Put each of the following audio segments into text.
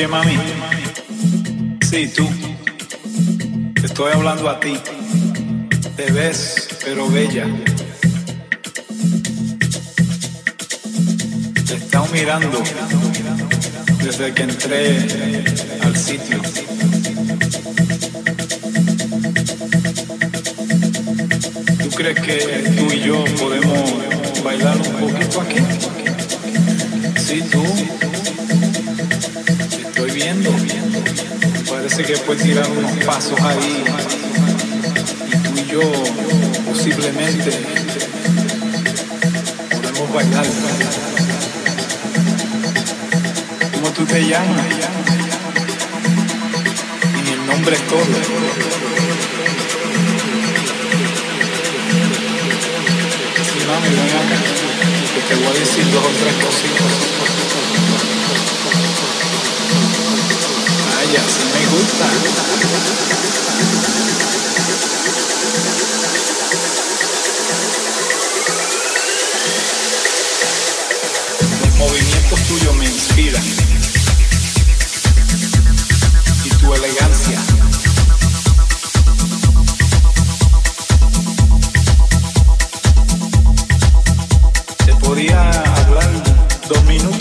Oye, mami. Sí, tú. Estoy hablando a ti. Te ves, pero bella. Te estado mirando desde que entré al sitio. ¿Tú crees que tú y yo podemos bailar un poquito aquí? Sí, tú. Parece que puedes tirar unos pasos ahí. Y tú y yo posiblemente podemos bailar. ¿Cómo tú te llamas? Y el nombre es todo. Sí, mami, ven acá, que te voy a decir dos o tres cositas. Sí me gusta. Los movimientos tuyos me inspiran. Y tu elegancia. Te podía hablar dos minutos.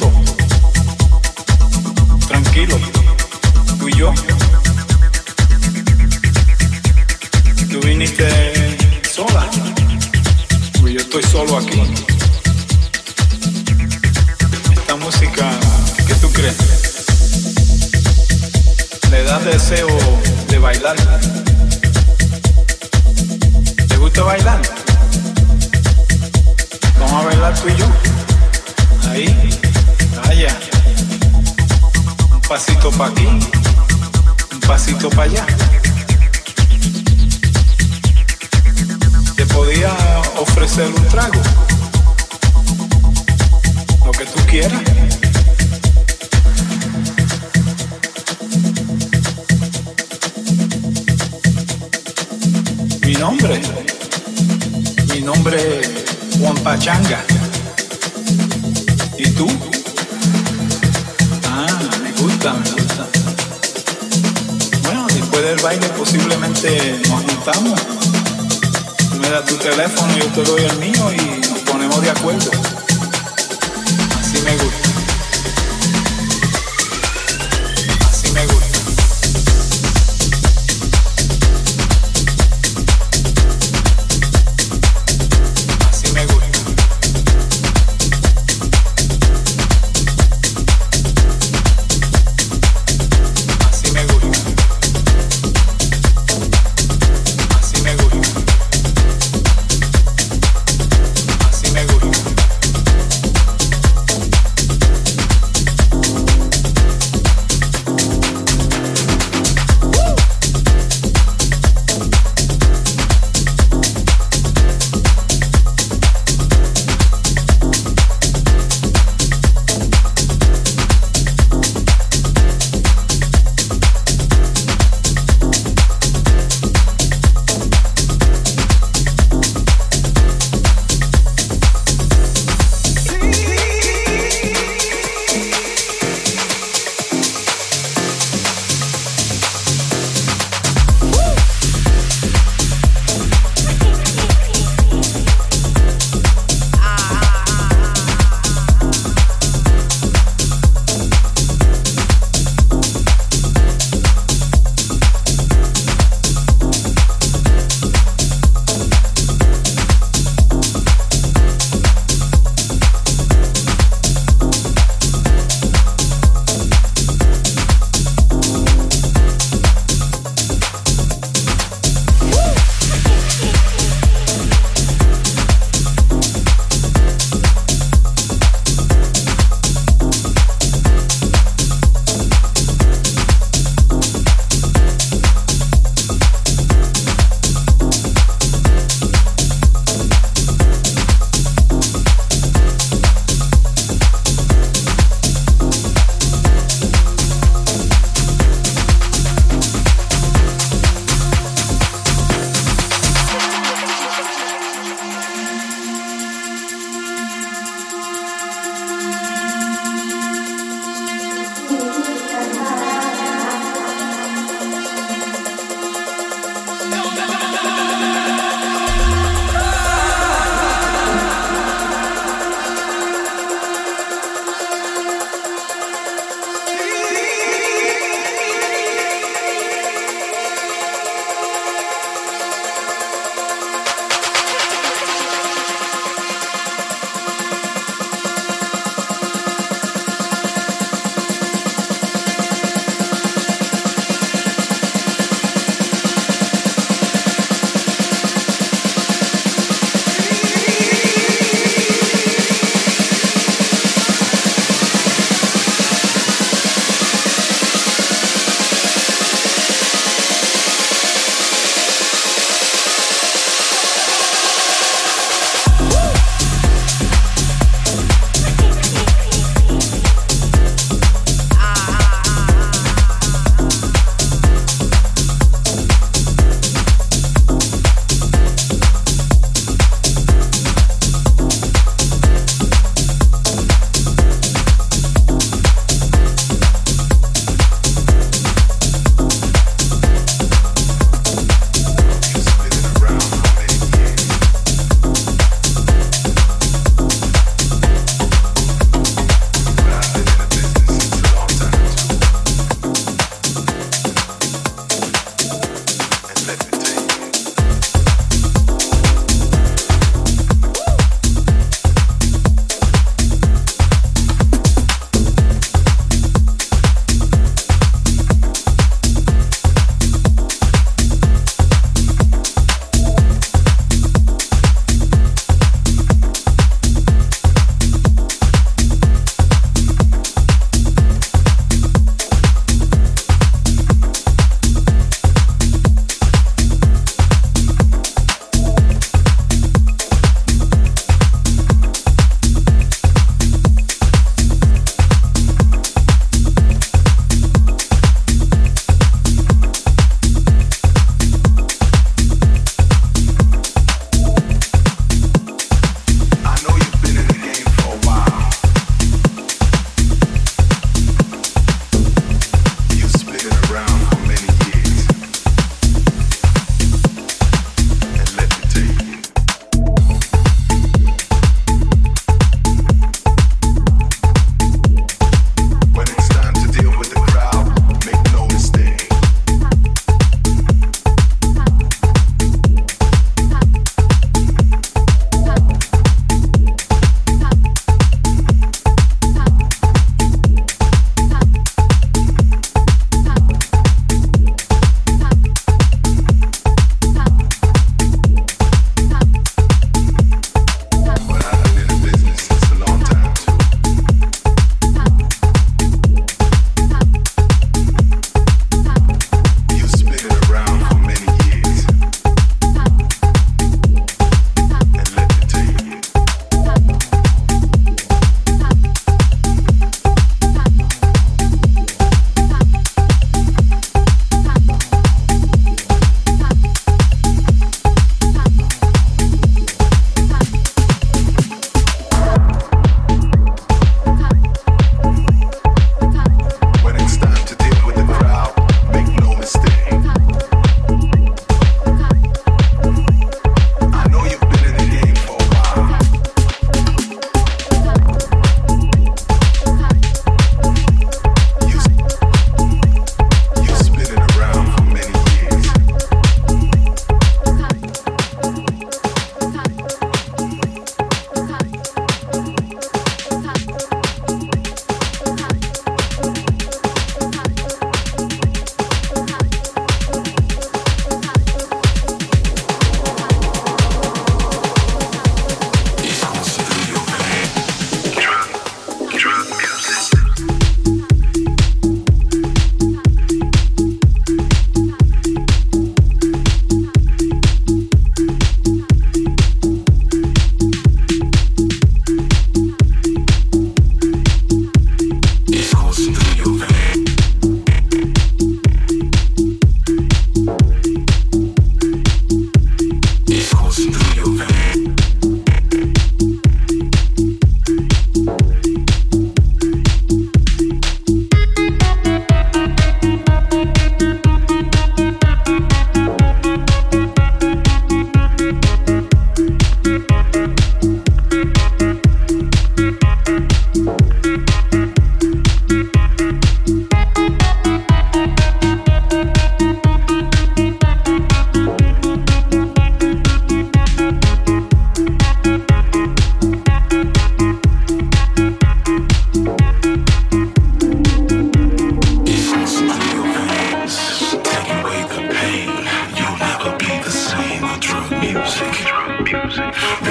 music.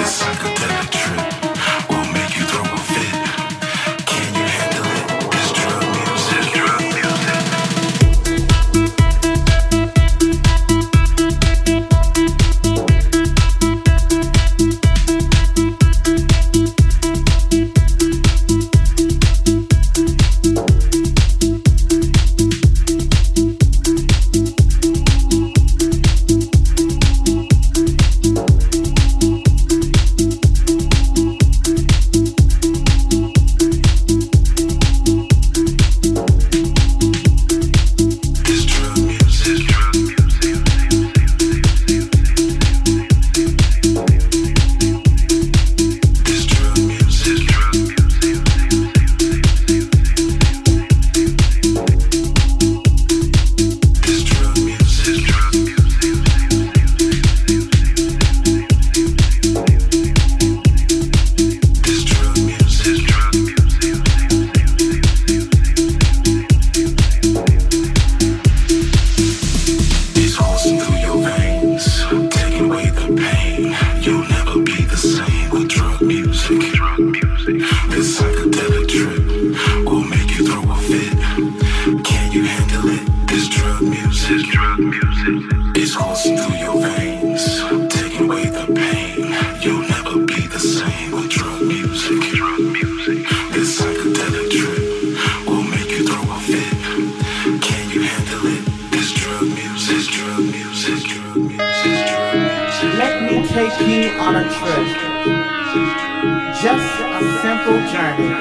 just a simple journey.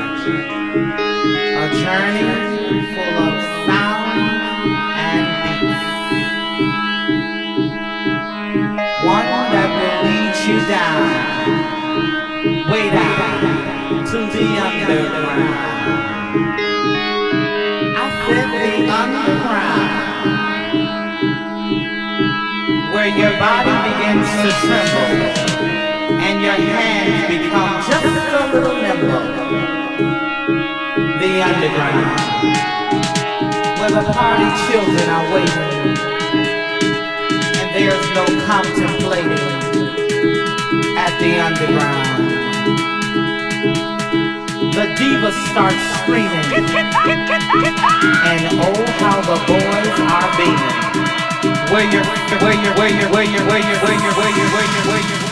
A journey full of sound and beats. One that will lead you down, way down to the underground. I said the underground, where your body begins to tremble and your hands become just a little nimble. The underground, where the party children are waiting, and there's no contemplating at the underground. The diva starts screaming, and oh how the boys are beaming. Where you, where you, where you, where you, where you, where you, where you, where you, where you.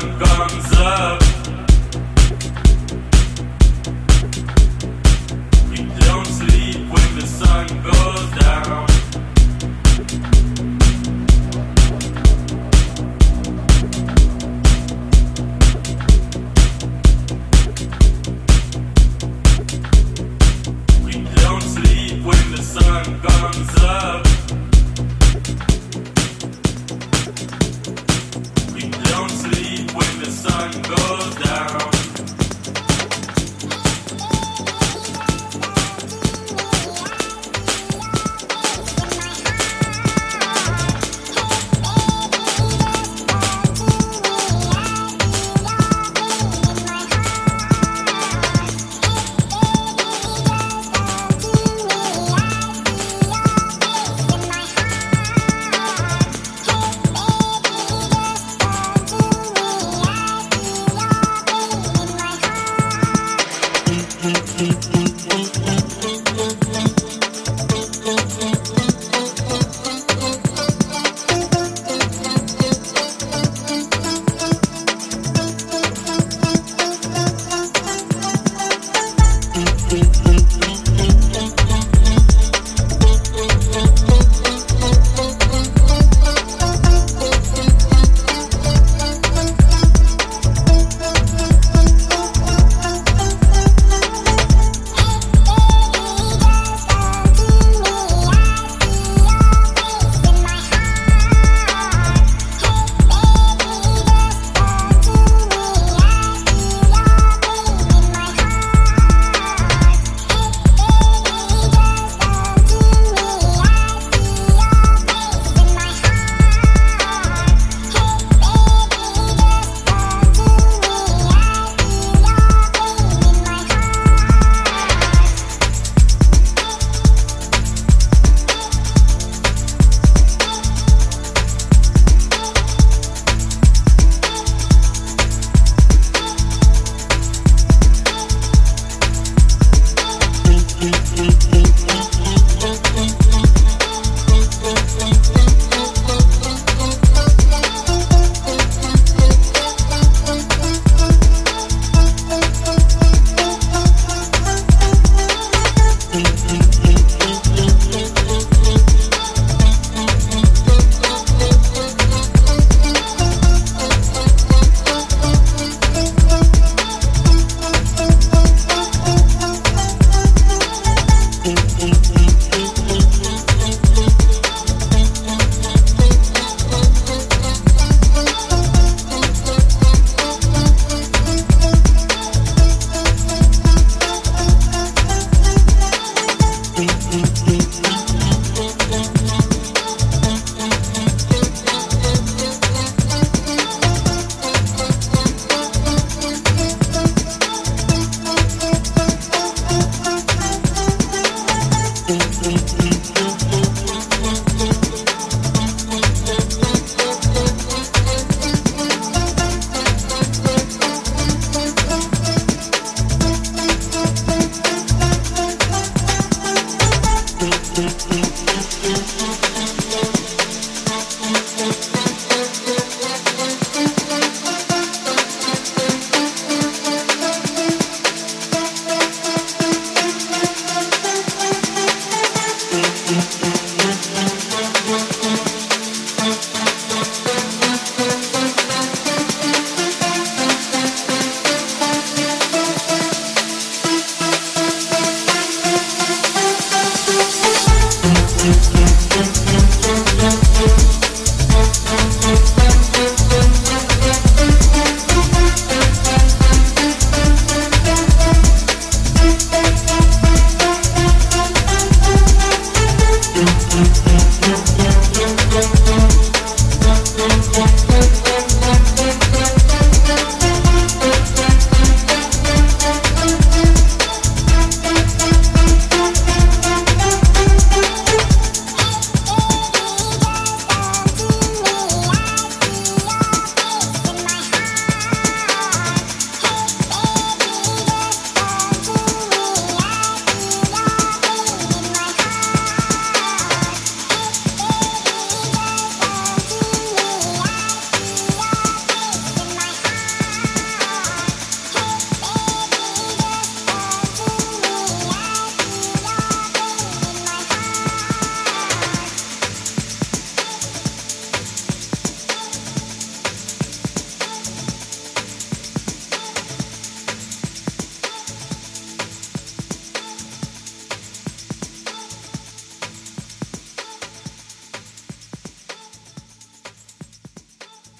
guns up.